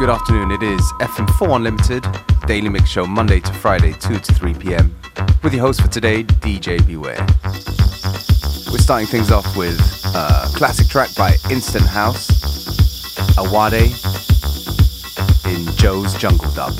good afternoon. It is FM4 Unlimited, daily mix show Monday to Friday, 2 to 3 p.m. With your host for today, DJ Beware. We're starting things off with a classic track by Instant House, Awade, in Joe's Jungle Dub.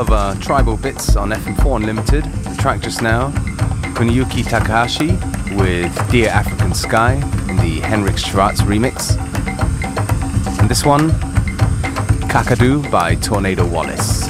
Of uh, tribal bits on FM4 Unlimited. The track just now, Kuniyuki Takahashi with Dear African Sky in the Henrik Schwarz remix. And this one, Kakadu by Tornado Wallace.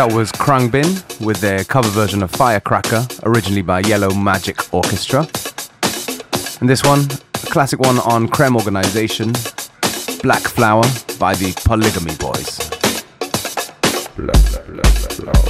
That was Khruangbin with their cover version of Firecracker, originally by Yellow Magic Orchestra. And this one, a classic one on Krem Organization, Black Flower by the Polygamy Boys. Black, black,